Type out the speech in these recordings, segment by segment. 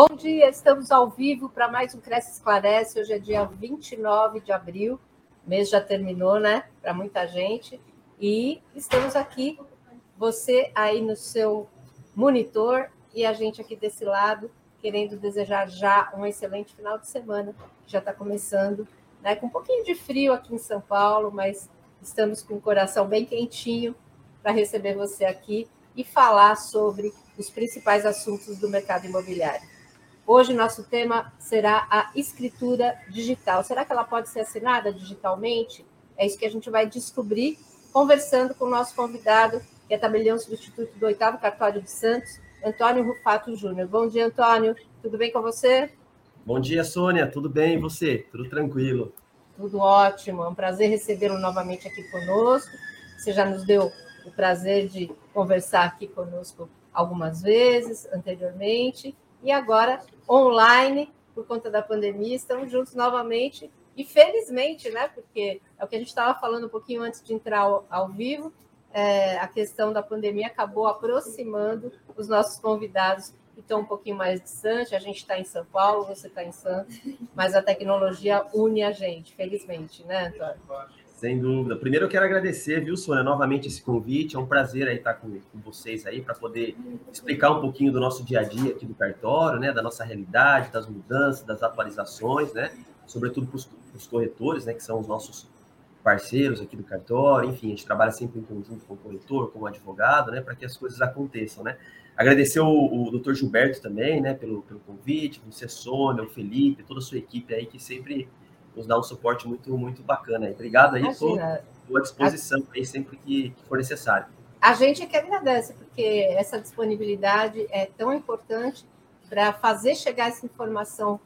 Bom dia, estamos ao vivo para mais um Cresce Esclarece. Hoje é dia 29 de abril, o mês já terminou, né? Para muita gente. E estamos aqui, você aí no seu monitor e a gente aqui desse lado, querendo desejar já um excelente final de semana, que já está começando, né? Com um pouquinho de frio aqui em São Paulo, mas estamos com o coração bem quentinho para receber você aqui e falar sobre os principais assuntos do mercado imobiliário. Hoje, nosso tema será a escritura digital. Será que ela pode ser assinada digitalmente? É isso que a gente vai descobrir conversando com o nosso convidado, que é tabelião substituto do oitavo cartório de Santos, Antônio Rufato Júnior. Bom dia, Antônio. Tudo bem com você? Bom dia, Sônia. Tudo bem e você? Tudo tranquilo? Tudo ótimo. É um prazer recebê-lo novamente aqui conosco. Você já nos deu o prazer de conversar aqui conosco algumas vezes anteriormente e agora online por conta da pandemia estamos juntos novamente e felizmente, né? Porque é o que a gente estava falando um pouquinho antes de entrar ao, ao vivo, é, a questão da pandemia acabou aproximando os nossos convidados que estão um pouquinho mais distantes. A gente está em São Paulo, você está em Santos, mas a tecnologia une a gente, felizmente, né, Antônio? Sem dúvida. Primeiro eu quero agradecer, viu, Sônia, novamente esse convite. É um prazer aí estar com, com vocês aí para poder explicar um pouquinho do nosso dia a dia aqui do cartório, né, da nossa realidade, das mudanças, das atualizações, né, sobretudo para os corretores, né, que são os nossos parceiros aqui do cartório. Enfim, a gente trabalha sempre em conjunto com o corretor, com o advogado, né, para que as coisas aconteçam, né. Agradecer o, o doutor Gilberto também, né, pelo, pelo convite, você, Sônia, o Felipe, toda a sua equipe aí que sempre nos dá um suporte muito, muito bacana. Obrigado aí, estou à disposição aí sempre que, que for necessário. A gente é que agradece, porque essa disponibilidade é tão importante para fazer chegar essa informação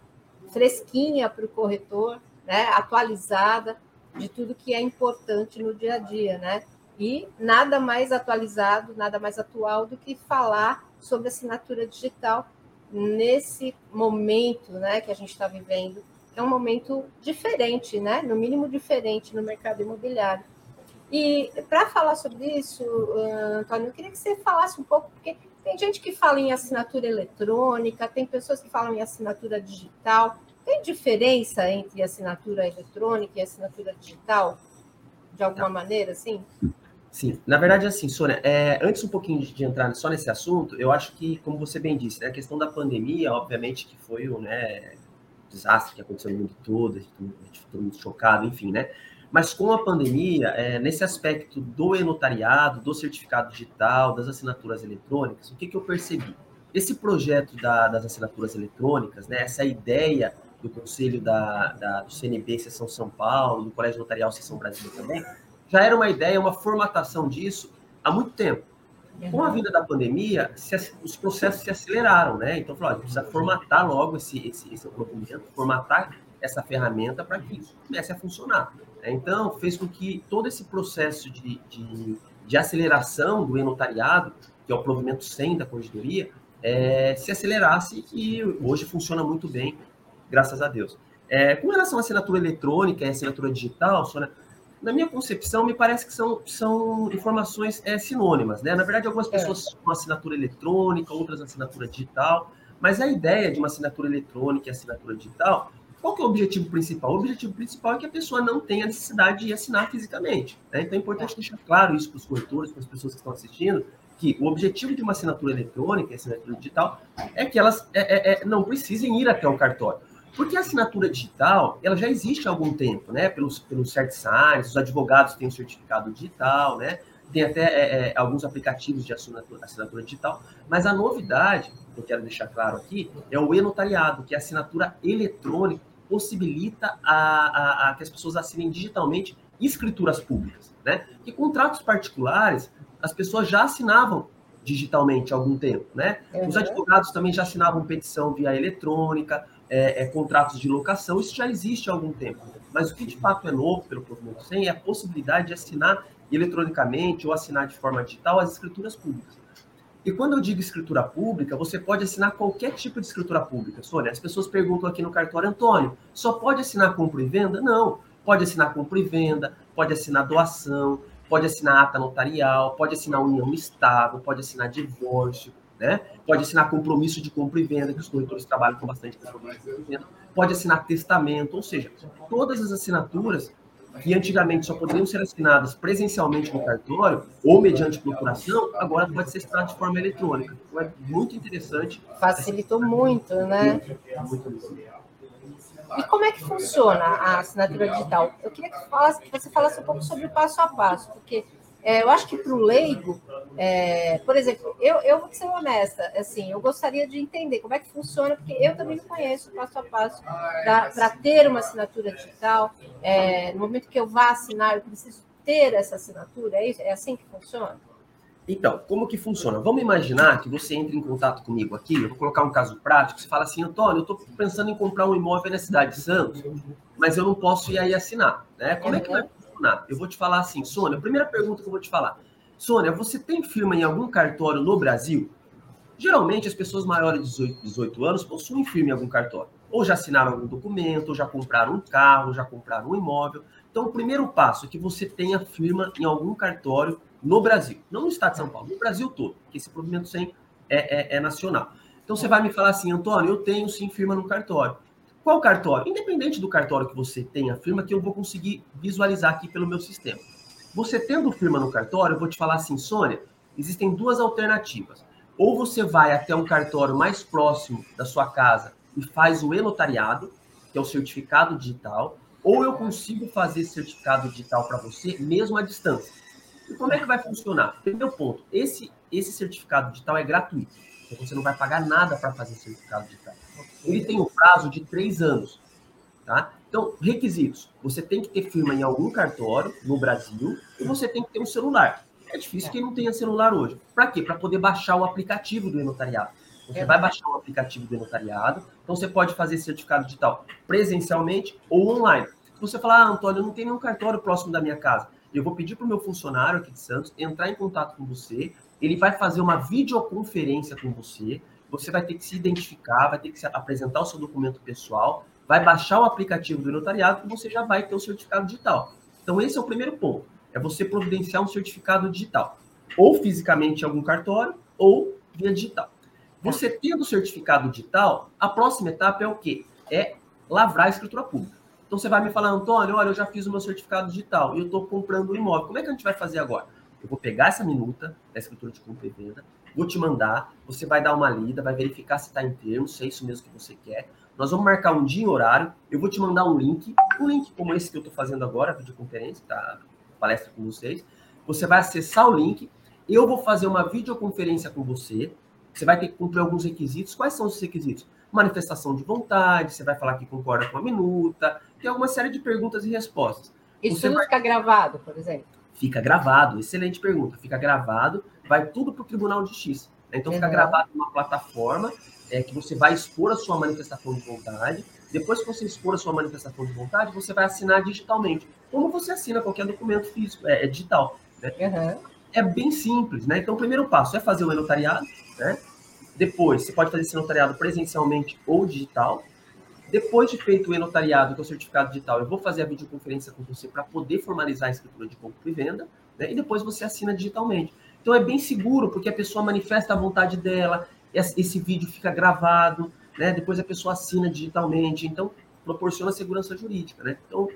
fresquinha para o corretor, né, atualizada, de tudo que é importante no dia a dia, né? E nada mais atualizado, nada mais atual do que falar sobre assinatura digital nesse momento né, que a gente está vivendo é um momento diferente, né? no mínimo diferente no mercado imobiliário. E para falar sobre isso, Antônio, eu queria que você falasse um pouco, porque tem gente que fala em assinatura eletrônica, tem pessoas que falam em assinatura digital. Tem diferença entre assinatura eletrônica e assinatura digital? De alguma maneira, assim? Sim, na verdade, assim, Sônia, é, antes um pouquinho de, de, entrar só nesse assunto, eu acho que, como você bem disse, né, a questão da pandemia, obviamente que foi né, desastre que aconteceu no mundo todo, a gente ficou muito chocado, enfim, né? Mas com a pandemia, é, nesse aspecto do e-notariado, do certificado digital, das assinaturas eletrônicas, o que, que eu percebi? Esse projeto da, das assinaturas eletrônicas, né, essa ideia do Conselho da, da, do CNB Seção São Paulo, do Colégio Notarial Seção Brasil também, já era uma ideia, uma formatação disso há muito tempo. Com a vinda da pandemia, se, os processos se aceleraram, né? Então, falou, a gente precisa formatar logo esse, esse, esse documento, formatar essa ferramenta para que isso comece a funcionar. Né? Então, fez com que todo esse processo de, de, de aceleração do e-notariado, que é o provimento 100 da corregedoria, é, se acelerasse e hoje funciona muito bem, graças a Deus. É, com relação à assinatura eletrônica e assinatura digital, Sônia, na minha concepção, me parece que são, são informações é, sinônimas, né? Na verdade, algumas é. pessoas é. assinatura eletrônica, outras assinatura digital, mas a ideia de uma assinatura eletrônica e assinatura digital, qual que é o objetivo principal? O objetivo principal é que a pessoa não tenha necessidade de assinar fisicamente. Né? Então é importante deixar claro isso para os corretores, para as pessoas que estão assistindo, que o objetivo de uma assinatura eletrônica e assinatura digital é que elas é, é, é não precisem ir até o cartório. Porque a assinatura digital, ela já existe há algum tempo, né? Pelos, pelos CertSigns, os advogados têm o certificado digital, né? Tem até é, é, alguns aplicativos de assinatura, assinatura, digital. Mas a novidade, que eu quero deixar claro aqui, é o e-notariado, que é a assinatura eletrônica possibilita a, a, a, que as pessoas assinem digitalmente escrituras públicas, né? Que contratos particulares, as pessoas já assinavam digitalmente há algum tempo, né? Uhum. Os advogados também já assinavam petição via eletrônica, é, é, contratos de locação, isso já existe há algum tempo. Mas o que de fato é novo pelo Provimento 100 é a possibilidade de assinar eletronicamente ou assinar de forma digital as escrituras públicas. E quando eu digo escritura pública, você pode assinar qualquer tipo de escritura pública. Sônia, as pessoas perguntam aqui no cartório, Antônio, só pode assinar compra e venda? Não. Pode assinar compra e venda, pode assinar doação, pode assinar ata notarial, pode assinar união estável, pode assinar divórcio, né? Pode assinar compromisso de compra e venda, que os corretores trabalham com bastante compromisso de venda. Pode assinar testamento, ou seja, todas as assinaturas que antigamente só poderiam ser assinadas presencialmente no cartório ou mediante procuração, agora pode ser assinado de forma eletrônica. Então é muito interessante. Facilitou muito, né? Muito, muito. E como é que funciona a assinatura digital? Eu queria que, que você falasse um pouco sobre o passo a passo, porque é, eu acho que para o leigo, é, por exemplo, eu, eu vou ser honesta, assim, eu gostaria de entender como é que funciona, porque eu também não conheço o passo a passo para ter uma assinatura digital. É, no momento que eu vá assinar, eu preciso ter essa assinatura, é, isso? é assim que funciona? Então, como que funciona? Vamos imaginar que você entre em contato comigo aqui, eu vou colocar um caso prático, você fala assim, Antônio, eu estou pensando em comprar um imóvel na cidade de Santos, mas eu não posso ir aí assinar. Né? Como é que vai funcionar? Eu vou te falar assim, Sônia, a primeira pergunta que eu vou te falar, Sônia, você tem firma em algum cartório no Brasil? Geralmente, as pessoas maiores de 18, 18 anos possuem firma em algum cartório. Ou já assinaram algum documento, ou já compraram um carro, ou já compraram um imóvel. Então, o primeiro passo é que você tenha firma em algum cartório no Brasil, não no estado de São Paulo, no Brasil todo, porque esse provimento 100 é, é, é nacional. Então você vai me falar assim, Antônio, eu tenho sim firma no cartório. Qual cartório? Independente do cartório que você tenha firma, que eu vou conseguir visualizar aqui pelo meu sistema. Você tendo firma no cartório, eu vou te falar assim, Sônia, existem duas alternativas. Ou você vai até um cartório mais próximo da sua casa e faz o e-notariado, que é o certificado digital, ou eu consigo fazer certificado digital para você mesmo à distância. E como é que vai funcionar? Primeiro ponto, esse, esse certificado digital é gratuito. Então você não vai pagar nada para fazer certificado digital. Ele tem um prazo de três anos. Tá? Então, requisitos. Você tem que ter firma em algum cartório no Brasil e você tem que ter um celular. É difícil quem não tenha celular hoje. Para quê? Para poder baixar o aplicativo do e-notariado. Você é. vai baixar o aplicativo do e-notariado, então você pode fazer certificado digital presencialmente ou online. Se você falar, ah, Antônio, não tem nenhum cartório próximo da minha casa, eu vou pedir para o meu funcionário aqui de Santos entrar em contato com você. Ele vai fazer uma videoconferência com você. Você vai ter que se identificar, vai ter que apresentar o seu documento pessoal, vai baixar o aplicativo do notariado e você já vai ter o certificado digital. Então, esse é o primeiro ponto: é você providenciar um certificado digital, ou fisicamente em algum cartório, ou via digital. Você tendo o certificado digital, a próxima etapa é o quê? É lavrar a escritura pública. Então você vai me falar, Antônio, olha, eu já fiz o meu certificado digital e eu estou comprando um imóvel. Como é que a gente vai fazer agora? Eu vou pegar essa minuta da escritura de compra e venda, vou te mandar, você vai dar uma lida, vai verificar se está em termos, se é isso mesmo que você quer. Nós vamos marcar um dia e horário, eu vou te mandar um link, um link como esse que eu estou fazendo agora, a videoconferência, tá? Palestra com vocês. Você vai acessar o link, eu vou fazer uma videoconferência com você, você vai ter que cumprir alguns requisitos. Quais são os requisitos? Manifestação de vontade, você vai falar que concorda com a minuta, tem alguma série de perguntas e respostas. Isso Você tudo vai... fica gravado, por exemplo? Fica gravado, excelente pergunta. Fica gravado, vai tudo para o Tribunal de Justiça. Então uhum. fica gravado numa plataforma é, que você vai expor a sua manifestação de vontade. Depois que você expor a sua manifestação de vontade, você vai assinar digitalmente. Como você assina qualquer documento físico, é, é digital. Né? Uhum. É bem simples, né? Então, o primeiro passo é fazer o notariado, né? Depois, você pode fazer esse notariado presencialmente ou digital. Depois de feito o e-notariado, que é o certificado digital, eu vou fazer a videoconferência com você para poder formalizar a escritura de compra e venda, né? e depois você assina digitalmente. Então é bem seguro, porque a pessoa manifesta a vontade dela, esse vídeo fica gravado, né? depois a pessoa assina digitalmente, então proporciona segurança jurídica. Né? Então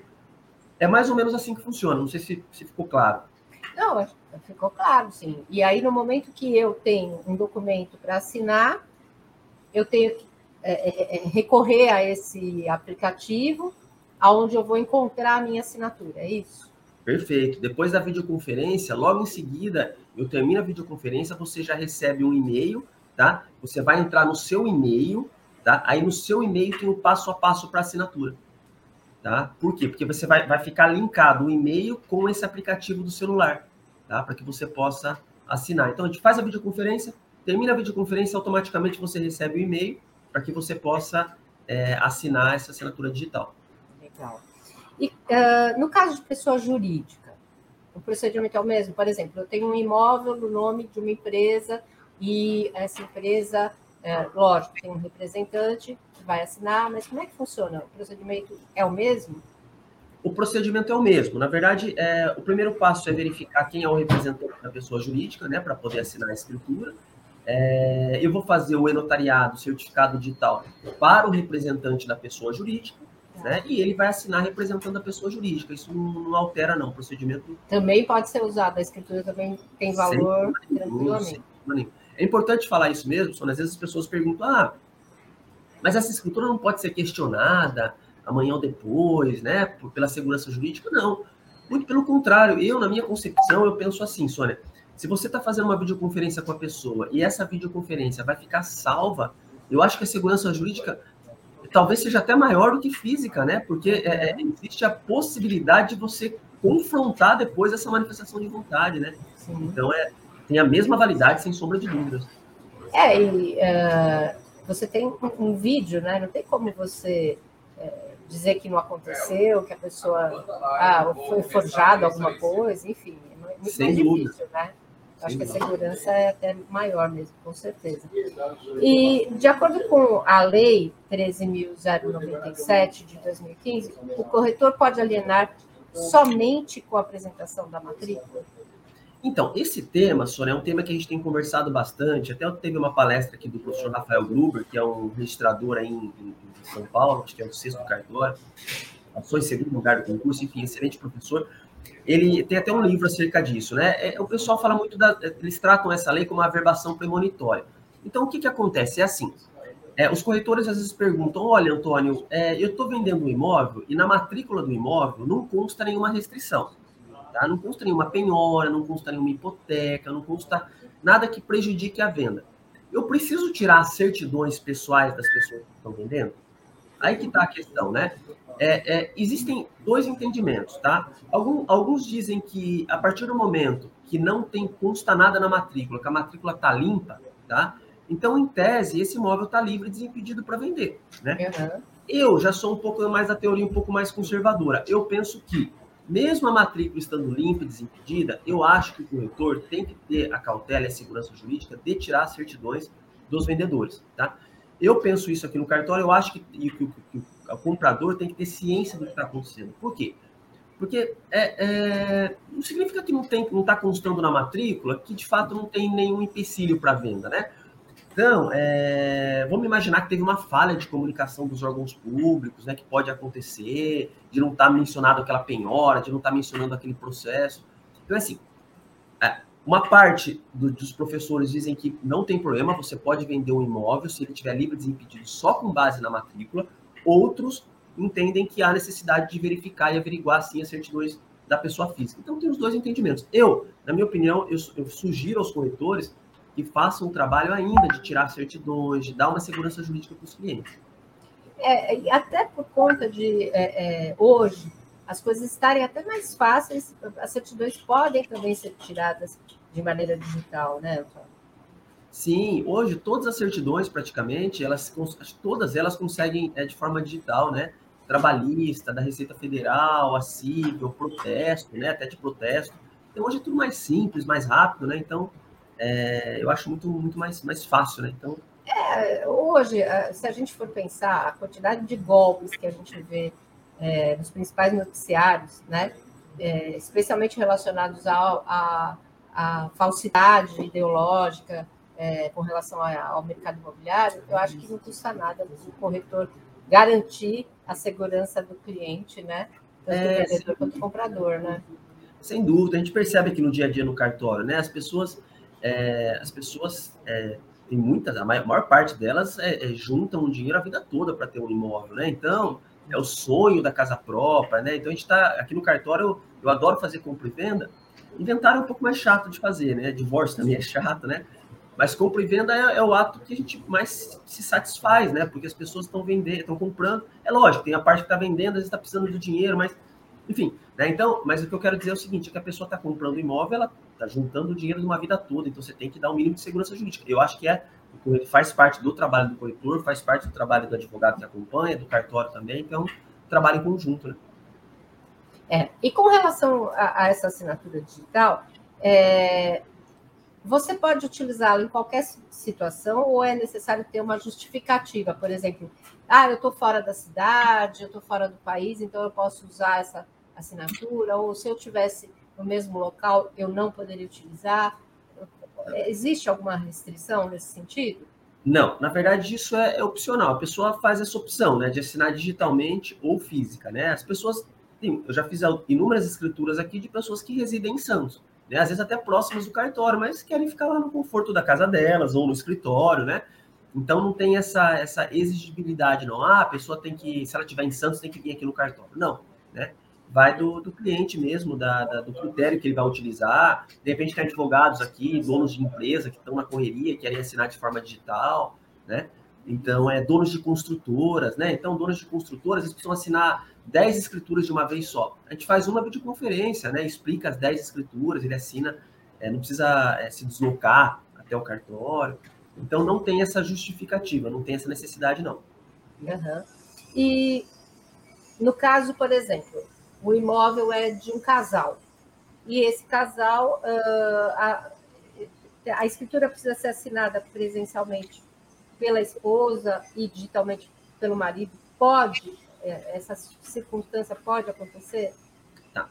é mais ou menos assim que funciona, não sei se, se ficou claro. Não, ficou claro, sim. E aí, no momento que eu tenho um documento para assinar, eu tenho que é, é, é, recorrer a esse aplicativo, aonde eu vou encontrar a minha assinatura, é isso? Perfeito. Depois da videoconferência, logo em seguida, eu termino a videoconferência, você já recebe um e-mail, tá? Você vai entrar no seu e-mail, tá? Aí no seu e-mail tem o um passo a passo para assinatura. Tá? Por quê? Porque você vai, vai ficar linkado o e-mail com esse aplicativo do celular, tá? Para que você possa assinar. Então a gente faz a videoconferência, termina a videoconferência, automaticamente você recebe o e-mail, para que você possa é, assinar essa assinatura digital. Legal. E uh, no caso de pessoa jurídica, o procedimento é o mesmo? Por exemplo, eu tenho um imóvel no nome de uma empresa e essa empresa, é, lógico, tem um representante que vai assinar, mas como é que funciona? O procedimento é o mesmo? O procedimento é o mesmo. Na verdade, é, o primeiro passo é verificar quem é o representante da pessoa jurídica, né, para poder assinar a escritura. é, eu vou fazer o e-notariado, certificado digital, para o representante da pessoa jurídica, né? E ele vai assinar representando a pessoa jurídica. Isso não, não altera, não. O procedimento. Também pode ser usado, a escritura também tem valor tranquilamente. É importante falar isso mesmo, Sônia. Às vezes as pessoas perguntam: ah, mas essa escritura não pode ser questionada amanhã ou depois, né? Pela segurança jurídica? Não. Muito pelo contrário, eu, na minha concepção, eu penso assim, Sônia. Se você está fazendo uma videoconferência com a pessoa e essa videoconferência vai ficar salva, eu acho que a segurança jurídica talvez seja até maior do que física, né? Porque é, é, existe a possibilidade de você confrontar depois essa manifestação de vontade, né? Sim. Então é, tem a mesma validade, sem sombra de dúvidas. É, e uh, você tem um, um, vídeo, né? Não tem como você uh, dizer que não aconteceu, que a pessoa ah, foi forjado alguma coisa, enfim, é muito sem dúvida. difícil, né? Acho que a segurança é até maior mesmo, com certeza. E, de acordo com a Lei 13.097 de 2015, o corretor pode alienar somente com a apresentação da matrícula? Então, esse tema, Sônia, é um tema que a gente tem conversado bastante. Até teve uma palestra aqui do professor Rafael Gruber, que é um registrador aí em, em São Paulo, acho que é o sexto cartório, passou em segundo lugar do concurso, enfim, excelente professor ele tem até um livro acerca disso, né? É, o pessoal fala muito da. Eles tratam essa lei como uma averbação premonitória. Então, o que, que acontece? É assim: é, os corretores às vezes perguntam: olha, Antônio, é, eu estou vendendo um imóvel e na matrícula do imóvel não consta nenhuma restrição. Tá? Não consta nenhuma penhora, não consta nenhuma hipoteca, não consta nada que prejudique a venda. Eu preciso tirar as certidões pessoais das pessoas que estão vendendo? Aí que está a questão, né? É, é, existem dois entendimentos, tá? Algum, alguns dizem que a partir do momento que não tem consta nada na matrícula, que a matrícula está limpa, tá? Então, em tese, esse imóvel está livre e desimpedido para vender, né? Uhum. Eu já sou um pouco mais da teoria, um pouco mais conservadora. Eu penso que, mesmo a matrícula estando limpa e desimpedida, eu acho que o corretor tem que ter a cautela e a segurança jurídica de tirar as certidões dos vendedores, tá? Eu penso isso aqui no cartório, eu acho que, que, que, que o comprador tem que ter ciência do que está acontecendo. Por quê? Porque é, é, não significa que não está constando na matrícula que de fato não tem nenhum empecilho para venda, né? Então, é, vamos imaginar que teve uma falha de comunicação dos órgãos públicos, né, que pode acontecer, de não estar tá mencionado aquela penhora, de não estar tá mencionando aquele processo. Então, é assim, é, uma parte do, dos professores dizem que não tem problema, você pode vender um imóvel se ele estiver livre desimpedido só com base na matrícula, Outros entendem que há necessidade de verificar e averiguar, sim, as certidões da pessoa física. Então, tem os dois entendimentos. Eu, na minha opinião, eu, eu sugiro aos corretores que façam um trabalho ainda de tirar certidões, de dar uma segurança jurídica para os clientes. É, até por conta de, é, é, hoje, as coisas estarem até mais fáceis, as certidões podem também ser tiradas de maneira digital, né, Antônio? Sim, hoje todas as certidões, praticamente, elas todas elas conseguem é, de forma digital, né? Trabalhista, da Receita Federal, a civil, protesto, né? Até de protesto. Então hoje é tudo mais simples, mais rápido, né? Então é, eu acho muito, muito mais, mais fácil, né? Então. É, hoje, se a gente for pensar a quantidade de golpes que a gente vê é, nos principais noticiários, né? É, especialmente relacionados à falsidade ideológica, é, com relação ao mercado imobiliário, eu acho que não custa nada o corretor garantir a segurança do cliente, né? Tanto é, o vendedor quanto o comprador, né? Sem dúvida, a gente percebe aqui no dia a dia no cartório, né? As pessoas, é, as pessoas é, tem muitas, a maior, a maior parte delas é, é juntam dinheiro a vida toda para ter um imóvel, né? Então, é o sonho da casa própria, né? Então, a gente está aqui no cartório, eu, eu adoro fazer compra e venda. Inventário é um pouco mais chato de fazer, né? Divórcio também é chato, né? Mas compra e venda é, é, o ato que a gente mais se satisfaz, né? Porque as pessoas estão vendendo, estão comprando. É lógico, tem a parte que está vendendo, às vezes está precisando do dinheiro, mas enfim, né? Então, mas o que eu quero dizer é o seguinte: é que a pessoa está comprando imóvel, ela está juntando o dinheiro de uma vida toda, então você tem que dar um mínimo de segurança jurídica. Eu acho que é faz parte do trabalho do corretor, faz parte do trabalho do advogado que acompanha, do cartório também, então trabalho em conjunto, né? É, e com relação a, a essa assinatura digital, é, você pode utilizá-lo em qualquer situação ou é necessário ter uma justificativa? Por exemplo, ah, eu estou fora da cidade, eu estou fora do país, então eu posso usar essa assinatura, ou se eu tivesse no mesmo local, eu não poderia utilizar. Existe alguma restrição nesse sentido? Não, na verdade isso é, é, opcional. A pessoa faz essa opção, né, de assinar digitalmente ou física, né? As pessoas, eu já fiz inúmeras escrituras aqui de pessoas que residem em Santos, né? Às vezes até próximas do cartório, mas querem ficar lá no conforto da casa delas ou no escritório, né? Então não tem essa essa exigibilidade, não. Ah, a pessoa tem que, se ela estiver em Santos, tem que vir aqui no cartório. Não, né? vai do, do cliente mesmo, da, da, do critério que ele vai utilizar. De repente tem advogados aqui, donos de empresa que estão na correria, querem assinar de forma digital, né? Então, é donos de construtoras, né? Então, donos de construtoras, eles precisam assinar 10 escrituras de uma vez só. A gente faz uma videoconferência, né? Explica as 10 escrituras, ele assina, é, não precisa é, se deslocar até o cartório. Então, não tem essa justificativa, não tem essa necessidade, não. Uhum. E, no caso, por exemplo, o imóvel é de um casal. E esse casal, ah, a, a escritura precisa ser assinada presencialmente pela esposa e digitalmente pelo marido. Pode, é, essa circunstância pode acontecer? Tá.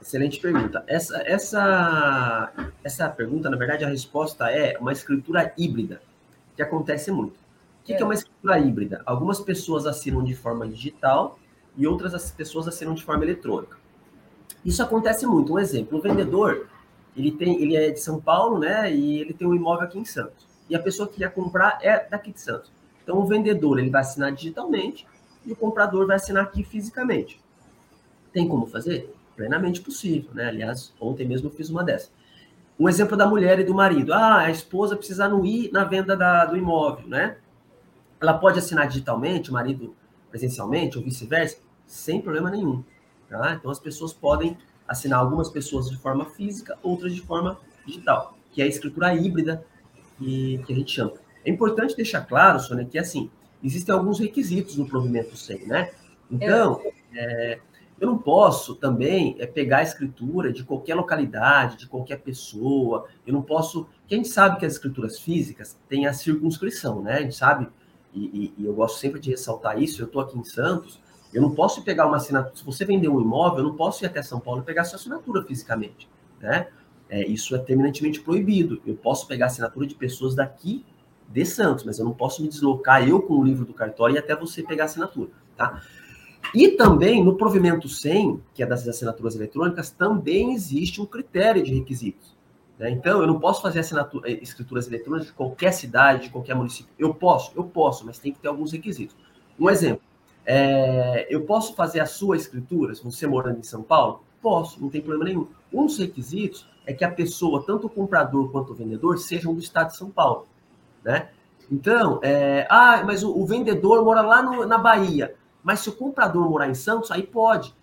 Excelente pergunta. Essa, essa, essa pergunta, na verdade, a resposta é uma escritura híbrida, que acontece muito. O que é, que é uma escritura híbrida? Algumas pessoas assinam de forma digital e outras pessoas assinam de forma eletrônica. Isso acontece muito. Um exemplo, o vendedor, ele tem, ele é de São Paulo, né? E ele tem um imóvel aqui em Santos. E a pessoa que quer comprar é daqui de Santos. Então o vendedor ele vai assinar digitalmente e o comprador vai assinar aqui fisicamente. Tem como fazer? Plenamente possível, né? Aliás, ontem mesmo eu fiz uma dessa. Um exemplo da mulher e do marido. Ah, a esposa precisa não ir na venda da, do imóvel, né? Ela pode assinar digitalmente, o marido presencialmente ou vice-versa sem problema nenhum. Tá? Então as pessoas podem assinar algumas pessoas de forma física, outras de forma digital, que é a escritura híbrida que, que a gente chama. É importante deixar claro, Sônia, que assim, existem alguns requisitos no provimento 100, né? Então, é, eu não posso também é, pegar a escritura de qualquer localidade, de qualquer pessoa. Eu não posso. Que a gente sabe que as escrituras físicas têm a circunscrição, né? A gente sabe, e, e, e eu gosto sempre de ressaltar isso. Eu estou aqui em Santos, eu não posso pegar uma assinatura. Se você vender um imóvel, eu não posso ir até São Paulo e pegar sua assinatura fisicamente. Né? É, isso é terminantemente proibido. Eu posso pegar assinatura de pessoas daqui de Santos, mas eu não posso me deslocar eu com o livro do cartório e até você pegar a assinatura. Tá? E também no provimento 100, que é das assinaturas eletrônicas, também existe um critério de requisitos. Né? Então, eu não posso fazer assinatura, eh, escrituras eletrônicas de qualquer cidade, de qualquer município. Eu posso, eu posso, mas tem que ter alguns requisitos. Um exemplo. É, eu posso fazer a sua escritura, se você morando em São Paulo? Posso, não tem problema nenhum. Um dos requisitos é que a pessoa, tanto o comprador quanto o vendedor, sejam do estado de São Paulo. Né? Então, é, ah, mas o, o vendedor mora lá no, na Bahia. Mas se o comprador morar em Santos, aí pode.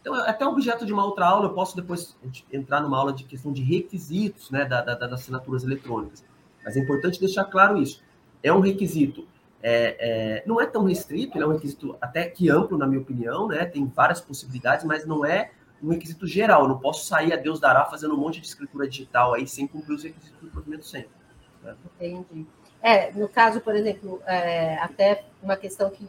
Então, é até objeto de uma outra aula, eu posso depois entrar numa aula de questão de requisitos né, da, da, das assinaturas eletrônicas. Mas é importante deixar claro isso. É um requisito é, é, não é tão restrito, é um requisito até que amplo, na minha opinião, né? Tem várias possibilidades, mas não é um requisito geral. Eu não posso sair a Deus dará fazendo um monte de escritura digital aí sem cumprir os requisitos do provimento sempre. Né? Entendi. É, no caso, por exemplo, é, até uma questão que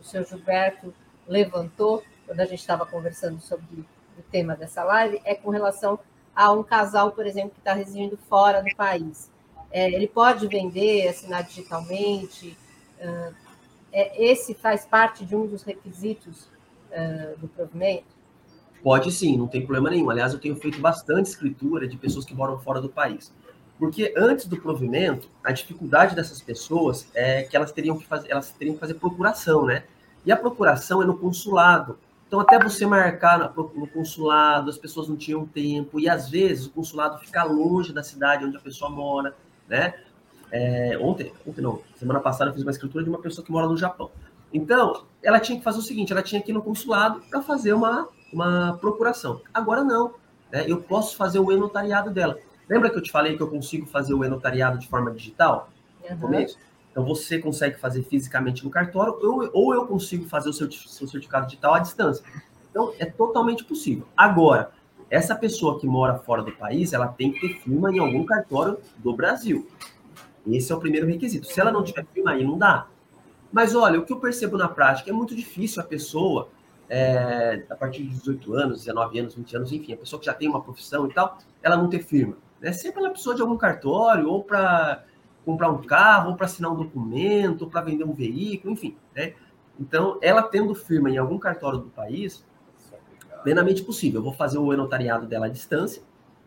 o senhor Gilberto levantou quando a gente estava conversando sobre o tema dessa live, é com relação a um casal, por exemplo, que está residindo fora do país. É, ele pode vender, assinar digitalmente, Uh, esse faz parte de um dos requisitos uh, do provimento? Pode sim, não tem problema nenhum. Aliás, eu tenho feito bastante escritura de pessoas que moram fora do país. Porque antes do provimento, a dificuldade dessas pessoas é que elas teriam que fazer, elas teriam que fazer procuração, né? E a procuração é no consulado. Então, até você marcar no consulado, as pessoas não tinham tempo, e às vezes o consulado fica longe da cidade onde a pessoa mora, né? É, ontem, ontem não, semana passada eu fiz uma escritura de uma pessoa que mora no Japão. Então, ela tinha que fazer o seguinte: ela tinha que ir no consulado para fazer uma, uma procuração. Agora não. Né? Eu posso fazer o e-notariado dela. Lembra que eu te falei que eu consigo fazer o e-notariado de forma digital? No uhum. começo? Então, você consegue fazer fisicamente no cartório, ou, ou eu consigo fazer o seu, seu certificado digital à distância. Então, é totalmente possível. Agora, essa pessoa que mora fora do país, ela tem que ter firma em algum cartório do Brasil. Esse é o primeiro requisito. Se ela não tiver firma, aí não dá. Mas olha, o que eu percebo na prática é muito difícil a pessoa, é, a partir de 18 anos, 19 anos, 20 anos, enfim, a pessoa que já tem uma profissão e tal, ela não ter firma. Né? Sempre ela precisou de algum cartório, ou para comprar um carro, ou para assinar um documento, ou para vender um veículo, enfim. Né? Então, ela tendo firma em algum cartório do país, plenamente possível. Eu vou fazer o notariado dela à distância,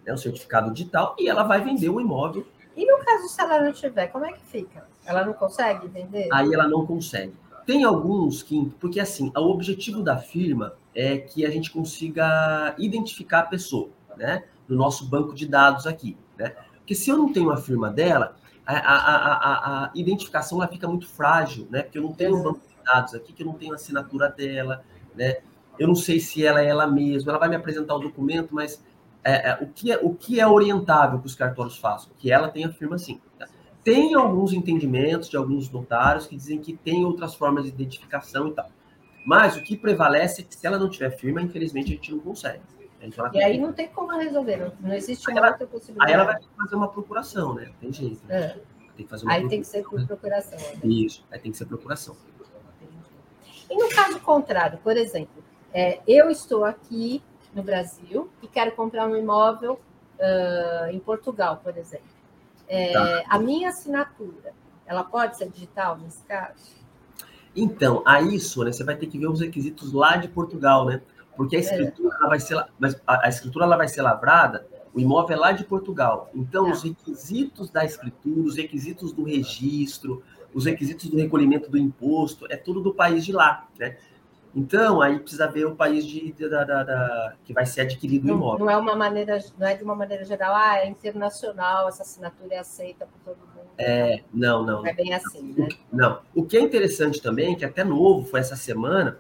né, o certificado digital, e ela vai vender o imóvel. E no caso, se ela não tiver, como é que fica? Ela não consegue vender? Aí ela não consegue. Tem alguns que, porque assim, o objetivo da firma é que a gente consiga identificar a pessoa, né? No nosso banco de dados aqui, né? Porque se eu não tenho a firma dela, a, a, a, a identificação ela fica muito frágil, né? Porque eu não tenho um banco de dados aqui, que eu não tenho a assinatura dela, né? Eu não sei se ela é ela mesma, ela vai me apresentar o documento, mas é, é, o, que é, o que é orientável que os cartórios façam? Que ela tenha firma sim. Tem alguns entendimentos de alguns notários que dizem que tem outras formas de identificação e tal. Mas o que prevalece é que se ela não tiver firma, infelizmente a gente não consegue. Então, e aí não tem como resolver, não, não existe uma ela, outra possibilidade. Aí ela vai ter que fazer uma procuração, né? Tem jeito. Né? É. Tem que fazer uma aí tem que ser por procuração. Né? Isso, aí tem que ser procuração. E no caso contrário, por exemplo, é, eu estou aqui no Brasil e quero comprar um imóvel uh, em Portugal, por exemplo. É, tá. A minha assinatura, ela pode ser digital nesse caso? Então, a isso, né, você vai ter que ver os requisitos lá de Portugal, né? Porque a é. escritura, ela vai ser, mas a, a escritura ela vai ser lavrada, o imóvel é lá de Portugal. Então, tá. os requisitos da escritura, os requisitos do registro, os requisitos do recolhimento do imposto, é tudo do país de lá, né? Então, aí precisa ver o país de, de da, da, da, que vai ser adquirido não, o imóvel. Não é uma maneira, não é de uma maneira geral, ah, é internacional, essa assinatura é aceita por todo mundo. É, não, não. Não é bem assim, né? Não. O que é interessante também, que até novo foi essa semana,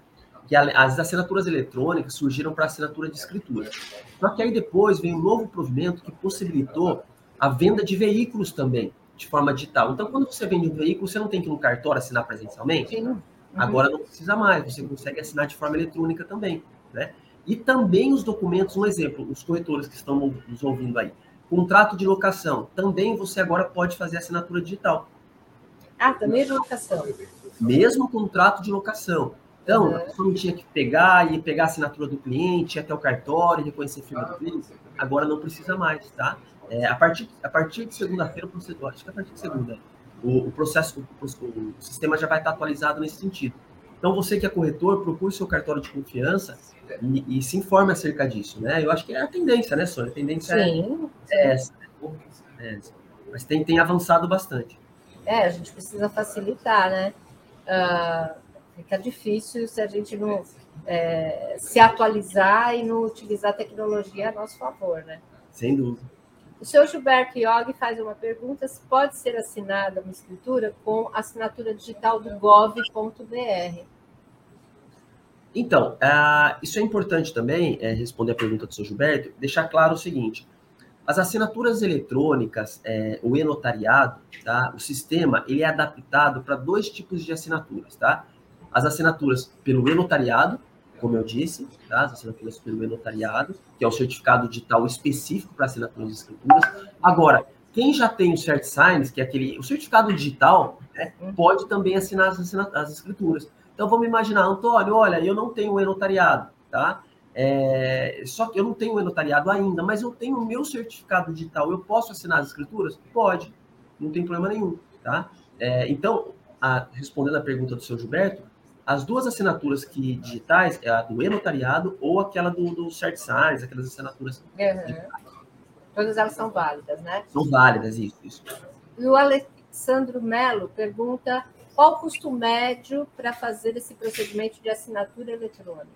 que as assinaturas eletrônicas surgiram para assinatura de escritura. Só que aí depois veio um novo provimento que possibilitou a venda de veículos também, de forma digital. Então, quando você vende um veículo, você não tem que ir no cartório assinar presencialmente? Sim. Uhum. Agora não precisa mais, você consegue assinar de forma eletrônica também, né? E também os documentos, um exemplo, os corretores que estão nos ouvindo aí. Contrato de locação, também você agora pode fazer assinatura digital. Ah, também de locação. Mesmo contrato de locação. Então, uhum. a pessoa não tinha que pegar e pegar a assinatura do cliente, ir até o cartório, reconhecer a firma do cliente. Agora não precisa mais, tá? É, a, partir, a partir de segunda-feira, acho que é a partir de segunda, o, o processo, o, o, sistema já vai estar atualizado nesse sentido. Então, você que é corretor, procure seu cartório de confiança e, e, se informe acerca disso, né? Eu acho que é a tendência, né, Sônia? A tendência é Sim, é, é essa. É essa. Mas tem, tem avançado bastante. É, a gente precisa facilitar, né? Uh, fica difícil se a gente não é, se atualizar e não utilizar a tecnologia a nosso favor, né? Sem dúvida. O senhor Gilberto Iog faz uma pergunta: se pode ser assinada uma escritura com assinatura digital do gov.br? Então, uh, isso é importante também, é, responder a pergunta do senhor Gilberto, deixar claro o seguinte: as assinaturas eletrônicas, é, o e-notariado, tá? o sistema, ele é adaptado para dois tipos de assinaturas, tá? As assinaturas pelo e-notariado, como eu disse, tá? as assinaturas pelo e-notariado, que é o certificado digital específico para assinaturas de escrituras. Agora, quem já tem o Cert Signs, que é aquele, o certificado digital, né, pode também assinar as, as escrituras. Então, vamos imaginar, Antônio, olha, eu não tenho o e-notariado, tá? É, só que eu não tenho o e-notariado ainda, mas eu tenho o meu certificado digital, eu posso assinar as escrituras? Pode, não tem problema nenhum, tá? É, então, a, respondendo a pergunta do seu Gilberto, as duas assinaturas que digitais é a do e-notariado ou aquela do, do CertSigns, aquelas assinaturas. Uhum. Todas elas são válidas, né? São válidas, isso. isso. E o Alessandro Melo pergunta qual o custo médio para fazer esse procedimento de assinatura eletrônica?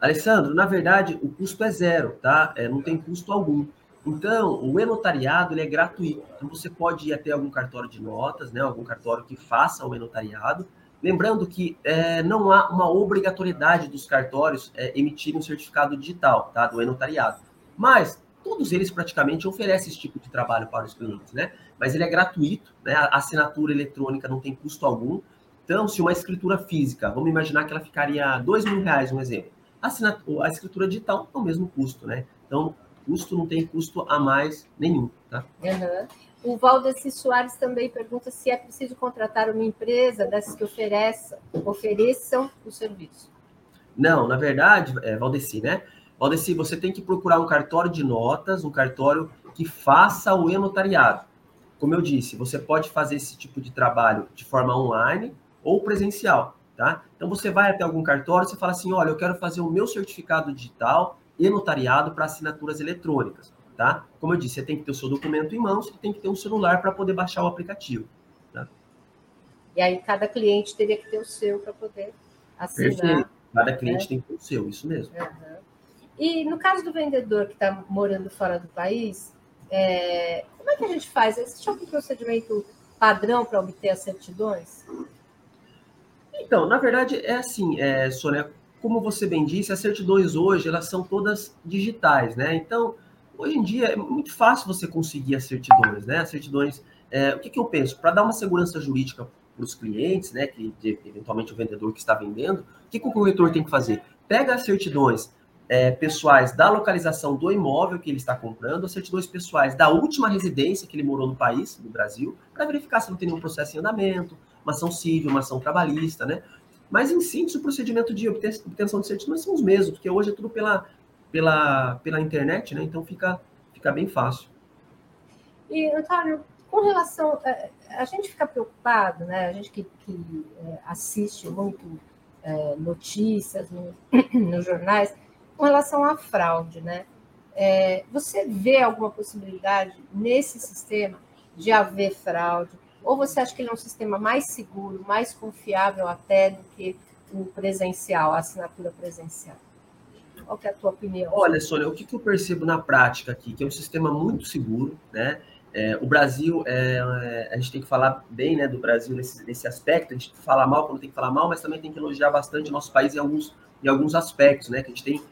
Alessandro, na verdade, o custo é zero, tá? É, não tem custo algum. Então, o e-notariado ele é gratuito. Então, você pode ir até algum cartório de notas, né? Algum cartório que faça o e-notariado Lembrando que é, não há uma obrigatoriedade dos cartórios é, emitirem um certificado digital, tá? Do e-notariado. Mas todos eles praticamente oferecem esse tipo de trabalho para os clientes, né? Mas ele é gratuito, né? A assinatura eletrônica não tem custo algum. Então, se uma escritura física, vamos imaginar que ela ficaria dois mil reais, um exemplo. A, a escritura digital é o mesmo custo, né? Então, custo não tem custo a mais nenhum, tá? Uhum. O Valdeci Soares também pergunta se é preciso contratar uma empresa dessas que ofereçam, ofereçam o serviço. Não, na verdade, é, Valdeci, né? Valdeci, você tem que procurar um cartório de notas, um cartório que faça o e-notariado. Como eu disse, você pode fazer esse tipo de trabalho de forma online ou presencial, tá? Então você vai até algum cartório, você fala assim, olha, eu quero fazer o meu certificado digital e notariado para assinaturas eletrônicas, tá? Como eu disse, você tem que ter o seu documento em mãos e tem que ter um celular para poder baixar o aplicativo. Tá? E aí cada cliente teria que ter o seu para poder assinar. Perfeito. Cada cliente né? tem que ter o seu, isso mesmo. Uhum. E no caso do vendedor que está morando fora do país, é, como é que a gente faz? Existe algum procedimento padrão para obter as certidões? Então, na verdade, é assim, é, Sônia, como você bem disse, as certidões hoje, elas são todas digitais, né? Então, hoje em dia, é muito fácil você conseguir as certidões, né? As certidões, é, o que, que eu penso? Para dar uma segurança jurídica para os clientes, né, que eventualmente o vendedor que está vendendo, o que, que o corretor tem que fazer? Pega as certidões é, pessoais da localização do imóvel que ele está comprando, as certidões pessoais da última residência que ele morou no país, no Brasil, para verificar se não tem nenhum processo em andamento, uma ação civil, uma ação trabalhista, né? Mas, em síntese, o procedimento de obtenção de certidões são os mesmos, porque hoje é tudo pela, pela, pela internet, né? Então fica, fica bem fácil. E, Antônio, com relação. É, a gente fica preocupado, né? A gente que, que é, assiste muito é, notícias no, nos jornais, com relação à fraude, né? É, você vê alguma possibilidade nesse sistema de haver fraude? Ou você acha que ele é um sistema mais seguro, mais confiável até do que o presencial, a assinatura presencial? Qual é a tua opinião? Olha, Sônia, o que, eu percebo na prática aqui? Que é um sistema muito seguro, né? É, o Brasil, é, é, a gente tem que falar bem né, do Brasil nesse, nesse aspecto, a gente fala mal quando tem que falar mal, mas também tem que elogiar bastante o nosso país em alguns, em alguns aspectos, né? Que a gente tem,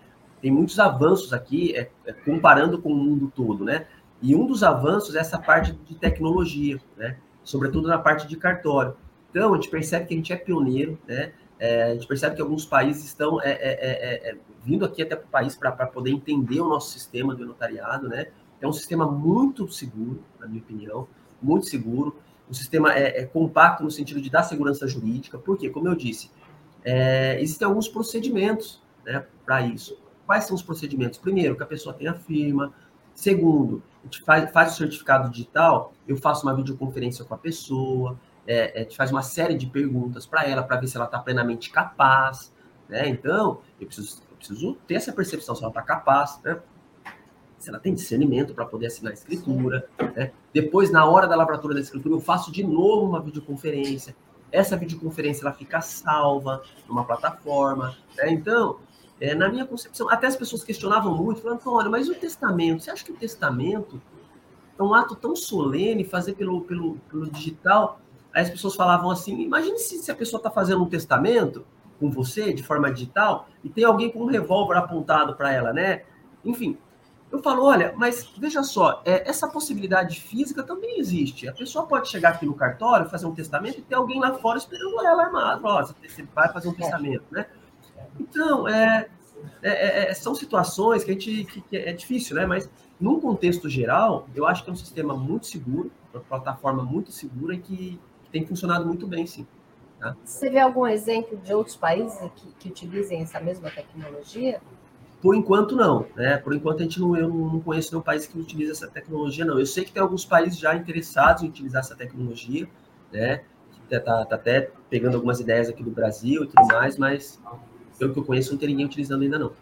tem muitos avanços aqui, é, é, comparando com o mundo todo, né? E um dos avanços é essa parte de tecnologia, né? sobretudo na parte de cartório. Então, a gente percebe que a gente é pioneiro, né? É, a gente percebe que alguns países estão é, é, é, é vindo aqui até para o país para poder entender o nosso sistema de notariado, né? É um sistema muito seguro, na minha opinião, muito seguro. O sistema é, compacto no sentido de dar segurança jurídica, porque, como eu disse, existem alguns procedimentos né, para isso. Quais são os procedimentos? Primeiro, que a pessoa tenha firma, Segundo, a gente faz, faz o certificado digital, eu faço uma videoconferência com a pessoa, é, a gente faz uma série de perguntas para ela, para ver se ela está plenamente capaz. Né? Então, eu preciso, eu preciso ter essa percepção se ela está capaz, né? se ela tem discernimento para poder assinar a escritura. Né? Depois, na hora da lavratura da escritura, eu faço de novo uma videoconferência. Essa videoconferência ela fica salva numa plataforma. Né? Então, é, na minha concepção, até as pessoas questionavam muito, falando, olha, mas o testamento, você acha que o testamento é um ato tão solene, fazer pelo, pelo, pelo digital? Aí as pessoas falavam assim, imagine se, se a pessoa está fazendo um testamento com você, de forma digital, e tem alguém com um revólver apontado para ela, né? Enfim, eu falo, olha, mas veja só, é, essa possibilidade física também existe. A pessoa pode chegar aqui no cartório, fazer um testamento e ter alguém lá fora esperando ela armado. Ó, você vai fazer um testamento, né? Então, é, é, é, é, são situações que a gente que, que é difícil, né? Mas num contexto geral, eu acho que é um sistema muito seguro, uma plataforma muito segura e que tem funcionado muito bem, sim. Tá? Você vê algum exemplo de outros países que, que utilizem essa mesma tecnologia? Por enquanto, não. Né? Por enquanto, a gente não, eu não conheço nenhum país que utiliza essa tecnologia, não. Eu sei que tem alguns países já interessados em utilizar essa tecnologia, né? Está tá até pegando algumas ideias aqui do Brasil e tudo mais, mas pelo que eu conheço, não tem ninguém utilizando ainda não.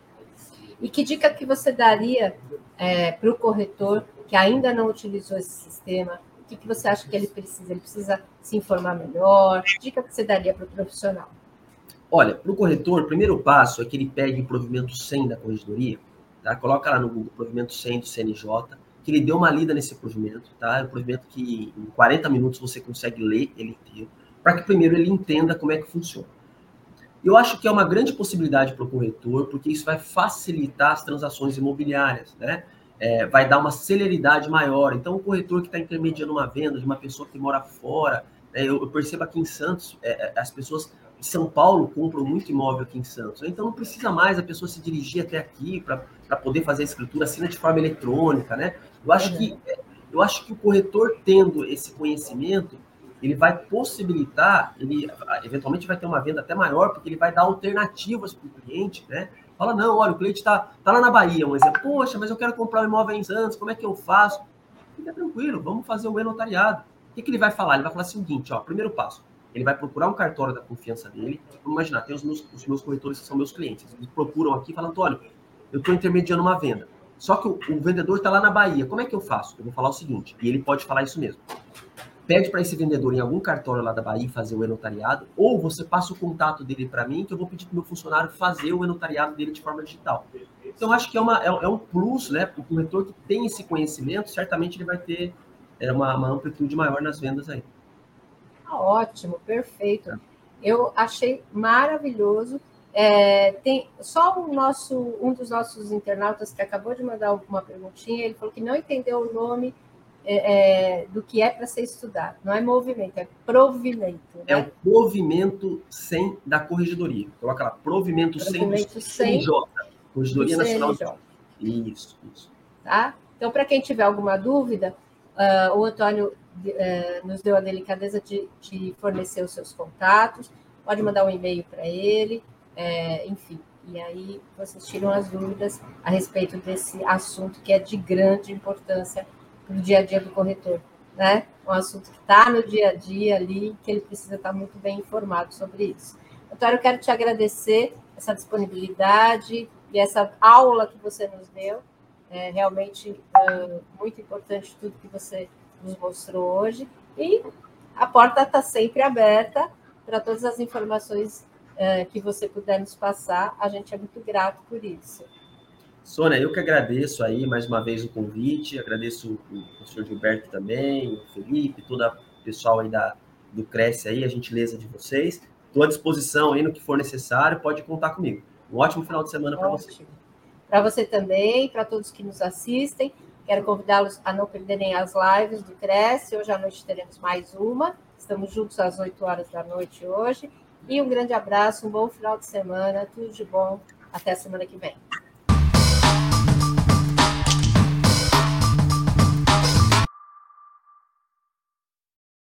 E que dica que você daria é, para o corretor que ainda não utilizou esse sistema? Que, que você acha que ele precisa? Ele precisa se informar melhor? Dica que você daria para o profissional? Olha, para o corretor, o primeiro passo é que ele pegue o provimento 100 da corregedoria, tá? Coloca lá no Google provimento 100 do CNJ, que ele dê uma lida nesse provimento, tá? É um provimento que em 40 minutos você consegue ler ele inteiro, para que primeiro ele entenda como é que funciona. Eu acho que é uma grande possibilidade para o corretor, porque isso vai facilitar as transações imobiliárias, né? É, vai dar uma celeridade maior. Então, o corretor que está intermediando uma venda de uma pessoa que mora fora, né? eu, eu, percebo aqui em Santos, é, é, as pessoas de São Paulo compram muito imóvel aqui em Santos. Então, não precisa mais a pessoa se dirigir até aqui para poder fazer a escritura, assina de forma eletrônica, né? Eu acho, que, é, eu acho que o corretor tendo esse conhecimento, ele vai possibilitar, ele eventualmente vai ter uma venda até maior, porque ele vai dar alternativas para o cliente, né? Fala, não, olha, o cliente está tá lá na Bahia, um exemplo, poxa, mas eu quero comprar um imóvel em Santos, como é que eu faço? fica tranquilo, vamos fazer o e-notariado. O que, que ele vai falar? Ele vai falar o seguinte, ó, primeiro passo, ele vai procurar um cartório da confiança dele. Vamos imaginar, tem os meus, os meus corretores que são meus clientes. Eles procuram aqui falando, olha, eu estou intermediando uma venda. Só que o, o vendedor está lá na Bahia. Como é que eu faço? Eu vou falar o seguinte, e ele pode falar isso mesmo. Pede para esse vendedor em algum cartório lá da Bahia fazer o enotariado, ou você passa o contato dele para mim, que eu vou pedir para o meu funcionário fazer o enotariado dele de forma digital. Então, acho que é, uma, é, é um plus, né? O corretor que tem esse conhecimento, certamente ele vai ter é, uma, uma amplitude maior nas vendas aí. Ah, ótimo, perfeito. Eu achei maravilhoso. É, tem só o nosso, um dos nossos internautas que acabou de mandar uma perguntinha, ele falou que não entendeu o nome é, é, do que é para ser estudado. Não é movimento, é provimento. Né? É o provimento sem da corregedoria. Coloca lá, provimento, provimento sem, sem J. Corregedoria Nacional. de Isso, isso. Tá? Então, para quem tiver alguma dúvida, uh, o Antônio uh, nos deu a delicadeza de, de, fornecer os seus contatos. Pode mandar um e-mail para ele, é, enfim. E aí vocês tiram as dúvidas a respeito desse assunto que é de grande importância para o dia a dia do corretor. Né? Um assunto que está no dia a dia ali, que ele precisa estar tá muito bem informado sobre isso. Doutor, eu quero te agradecer essa disponibilidade e essa aula que você nos deu. É realmente uh, muito importante tudo que você nos mostrou hoje. E a porta está sempre aberta para todas as informações uh, que você puder nos passar. A gente é muito grato por isso. Sônia, eu que agradeço aí mais uma vez o convite, agradeço o professor Gilberto também, o Felipe, todo o pessoal aí da, do Cresce aí, a gentileza de vocês. Estou à disposição aí no que for necessário, pode contar comigo. Um ótimo final de semana para você. Para você também, para todos que nos assistem. Quero convidá-los a não perderem as lives do Cresce. Hoje à noite teremos mais uma. Estamos juntos às 8 horas da noite hoje. E um grande abraço, um bom final de semana, tudo de bom. Até a semana que vem.